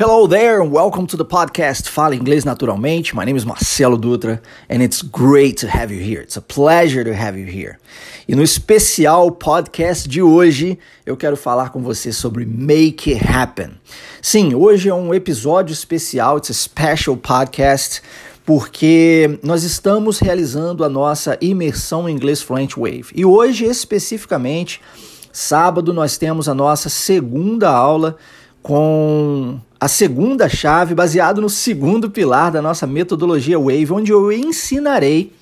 Hello there and welcome to the podcast Fala Inglês Naturalmente. My name is Marcelo Dutra and it's great to have you here. It's a pleasure to have you here. E no especial podcast de hoje, eu quero falar com você sobre Make It Happen. Sim, hoje é um episódio especial, it's a special podcast, porque nós estamos realizando a nossa imersão em inglês Fluent Wave. E hoje, especificamente, sábado, nós temos a nossa segunda aula com a segunda chave, baseado no segundo pilar da nossa metodologia Wave, onde eu ensinarei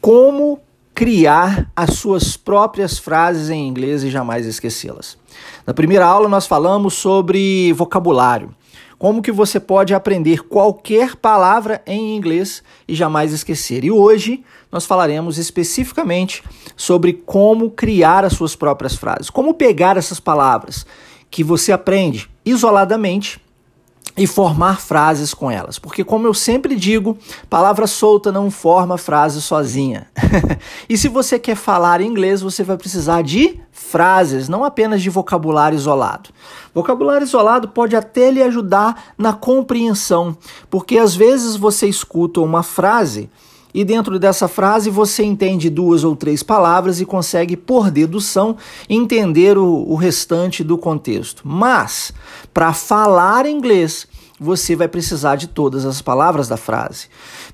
como criar as suas próprias frases em inglês e jamais esquecê-las. Na primeira aula nós falamos sobre vocabulário, como que você pode aprender qualquer palavra em inglês e jamais esquecer. E hoje nós falaremos especificamente sobre como criar as suas próprias frases, como pegar essas palavras que você aprende isoladamente e formar frases com elas. Porque, como eu sempre digo, palavra solta não forma frase sozinha. e se você quer falar inglês, você vai precisar de frases, não apenas de vocabulário isolado. Vocabulário isolado pode até lhe ajudar na compreensão, porque às vezes você escuta uma frase e dentro dessa frase você entende duas ou três palavras e consegue, por dedução, entender o, o restante do contexto. Mas, para falar inglês, você vai precisar de todas as palavras da frase.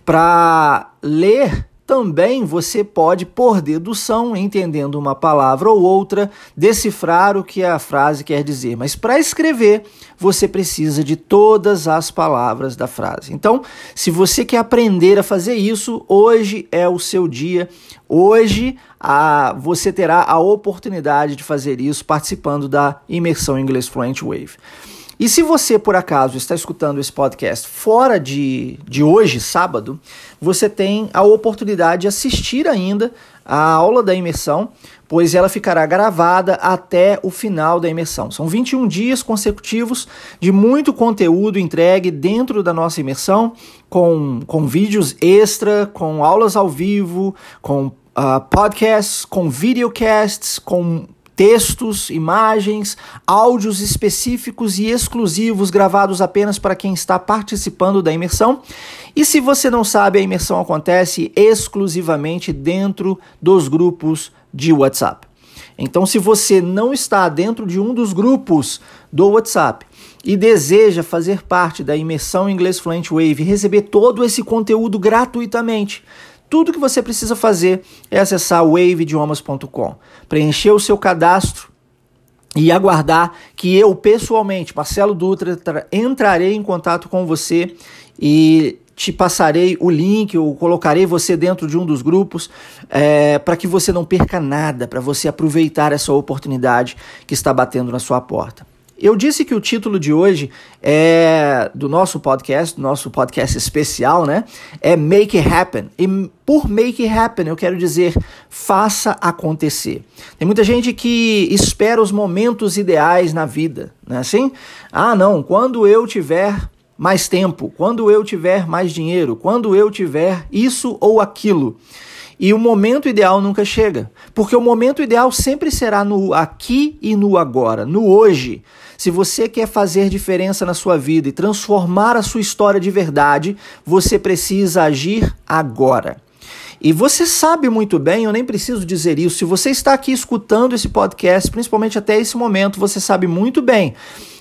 Para ler também você pode, por dedução, entendendo uma palavra ou outra, decifrar o que a frase quer dizer. Mas para escrever, você precisa de todas as palavras da frase. Então, se você quer aprender a fazer isso, hoje é o seu dia. Hoje a, você terá a oportunidade de fazer isso participando da imersão Inglês Fluent Wave. E se você, por acaso, está escutando esse podcast fora de, de hoje, sábado, você tem a oportunidade de assistir ainda a aula da imersão, pois ela ficará gravada até o final da imersão. São 21 dias consecutivos de muito conteúdo entregue dentro da nossa imersão, com, com vídeos extra, com aulas ao vivo, com uh, podcasts, com videocasts, com textos, imagens, áudios específicos e exclusivos gravados apenas para quem está participando da imersão. E se você não sabe, a imersão acontece exclusivamente dentro dos grupos de WhatsApp. Então, se você não está dentro de um dos grupos do WhatsApp e deseja fazer parte da imersão Inglês Fluent Wave e receber todo esse conteúdo gratuitamente, tudo que você precisa fazer é acessar waveidiomas.com, preencher o seu cadastro e aguardar que eu pessoalmente, Marcelo Dutra, entrarei em contato com você e te passarei o link ou colocarei você dentro de um dos grupos é, para que você não perca nada, para você aproveitar essa oportunidade que está batendo na sua porta. Eu disse que o título de hoje é do nosso podcast, do nosso podcast especial, né? É Make It Happen. E por Make It Happen, eu quero dizer, faça acontecer. Tem muita gente que espera os momentos ideais na vida, não é assim? Ah, não, quando eu tiver mais tempo, quando eu tiver mais dinheiro, quando eu tiver isso ou aquilo. E o momento ideal nunca chega, porque o momento ideal sempre será no aqui e no agora, no hoje. Se você quer fazer diferença na sua vida e transformar a sua história de verdade, você precisa agir agora. E você sabe muito bem, eu nem preciso dizer isso, se você está aqui escutando esse podcast, principalmente até esse momento, você sabe muito bem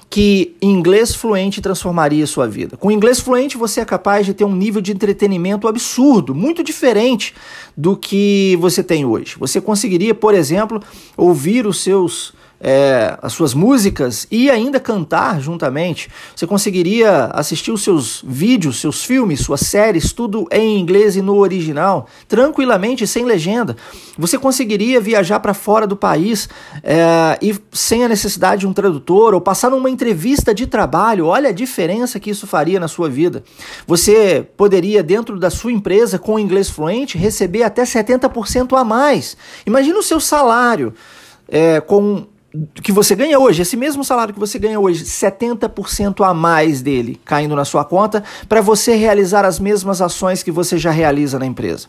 que inglês fluente transformaria sua vida. Com inglês fluente você é capaz de ter um nível de entretenimento absurdo, muito diferente do que você tem hoje. Você conseguiria, por exemplo, ouvir os seus é, as suas músicas e ainda cantar juntamente. Você conseguiria assistir os seus vídeos, seus filmes, suas séries, tudo em inglês e no original, tranquilamente, sem legenda. Você conseguiria viajar para fora do país é, e sem a necessidade de um tradutor ou passar numa entrevista de trabalho. Olha a diferença que isso faria na sua vida. Você poderia, dentro da sua empresa, com inglês fluente, receber até 70% a mais. Imagina o seu salário. É, com que você ganha hoje, esse mesmo salário que você ganha hoje, 70% a mais dele caindo na sua conta para você realizar as mesmas ações que você já realiza na empresa.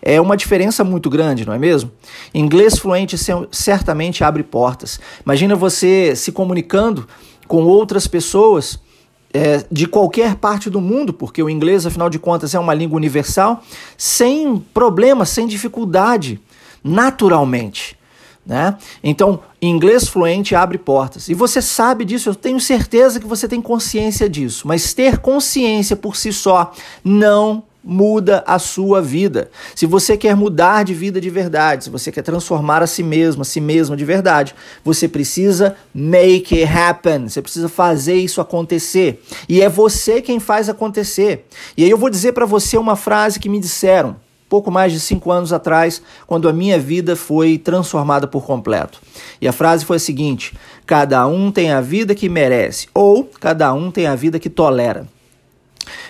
É uma diferença muito grande, não é mesmo? Inglês fluente certamente abre portas. Imagina você se comunicando com outras pessoas é, de qualquer parte do mundo, porque o inglês, afinal de contas, é uma língua universal, sem problema, sem dificuldade, naturalmente. Né? Então, inglês fluente abre portas. E você sabe disso, eu tenho certeza que você tem consciência disso. Mas ter consciência por si só não muda a sua vida. Se você quer mudar de vida de verdade, se você quer transformar a si mesmo, a si mesma de verdade, você precisa make it happen. Você precisa fazer isso acontecer. E é você quem faz acontecer. E aí eu vou dizer para você uma frase que me disseram pouco mais de cinco anos atrás, quando a minha vida foi transformada por completo. E a frase foi a seguinte: cada um tem a vida que merece, ou cada um tem a vida que tolera.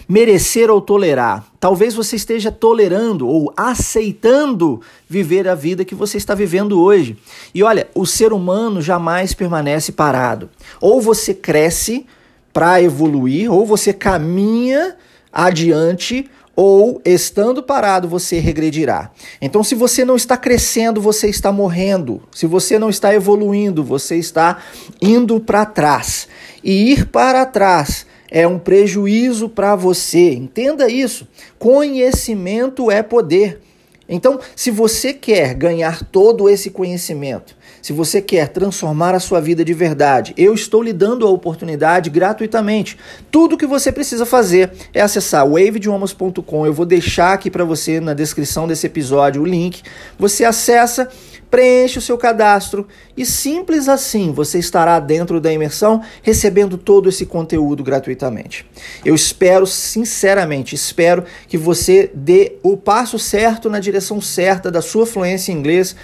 Merecer ou tolerar. Talvez você esteja tolerando ou aceitando viver a vida que você está vivendo hoje. E olha, o ser humano jamais permanece parado. Ou você cresce para evoluir, ou você caminha adiante ou estando parado você regredirá. Então, se você não está crescendo, você está morrendo. Se você não está evoluindo, você está indo para trás. E ir para trás é um prejuízo para você. Entenda isso. Conhecimento é poder. Então, se você quer ganhar todo esse conhecimento, se você quer transformar a sua vida de verdade, eu estou lhe dando a oportunidade gratuitamente. Tudo que você precisa fazer é acessar waveidiomas.com. Eu vou deixar aqui para você na descrição desse episódio o link. Você acessa preenche o seu cadastro e simples assim você estará dentro da imersão recebendo todo esse conteúdo gratuitamente. Eu espero, sinceramente, espero que você dê o passo certo na direção certa da sua fluência em inglês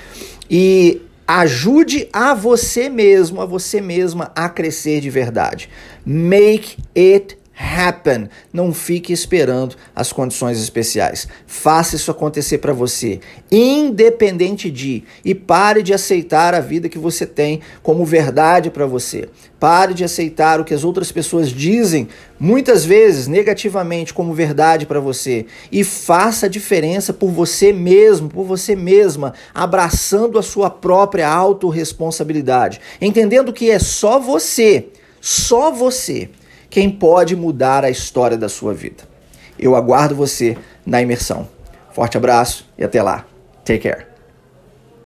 e ajude a você mesmo, a você mesma a crescer de verdade. Make it happen. Não fique esperando as condições especiais. Faça isso acontecer para você, independente de, e pare de aceitar a vida que você tem como verdade para você. Pare de aceitar o que as outras pessoas dizem, muitas vezes negativamente, como verdade para você. E faça a diferença por você mesmo, por você mesma, abraçando a sua própria autorresponsabilidade. Entendendo que é só você, só você quem pode mudar a história da sua vida. Eu aguardo você na imersão. Forte abraço e até lá. Take care.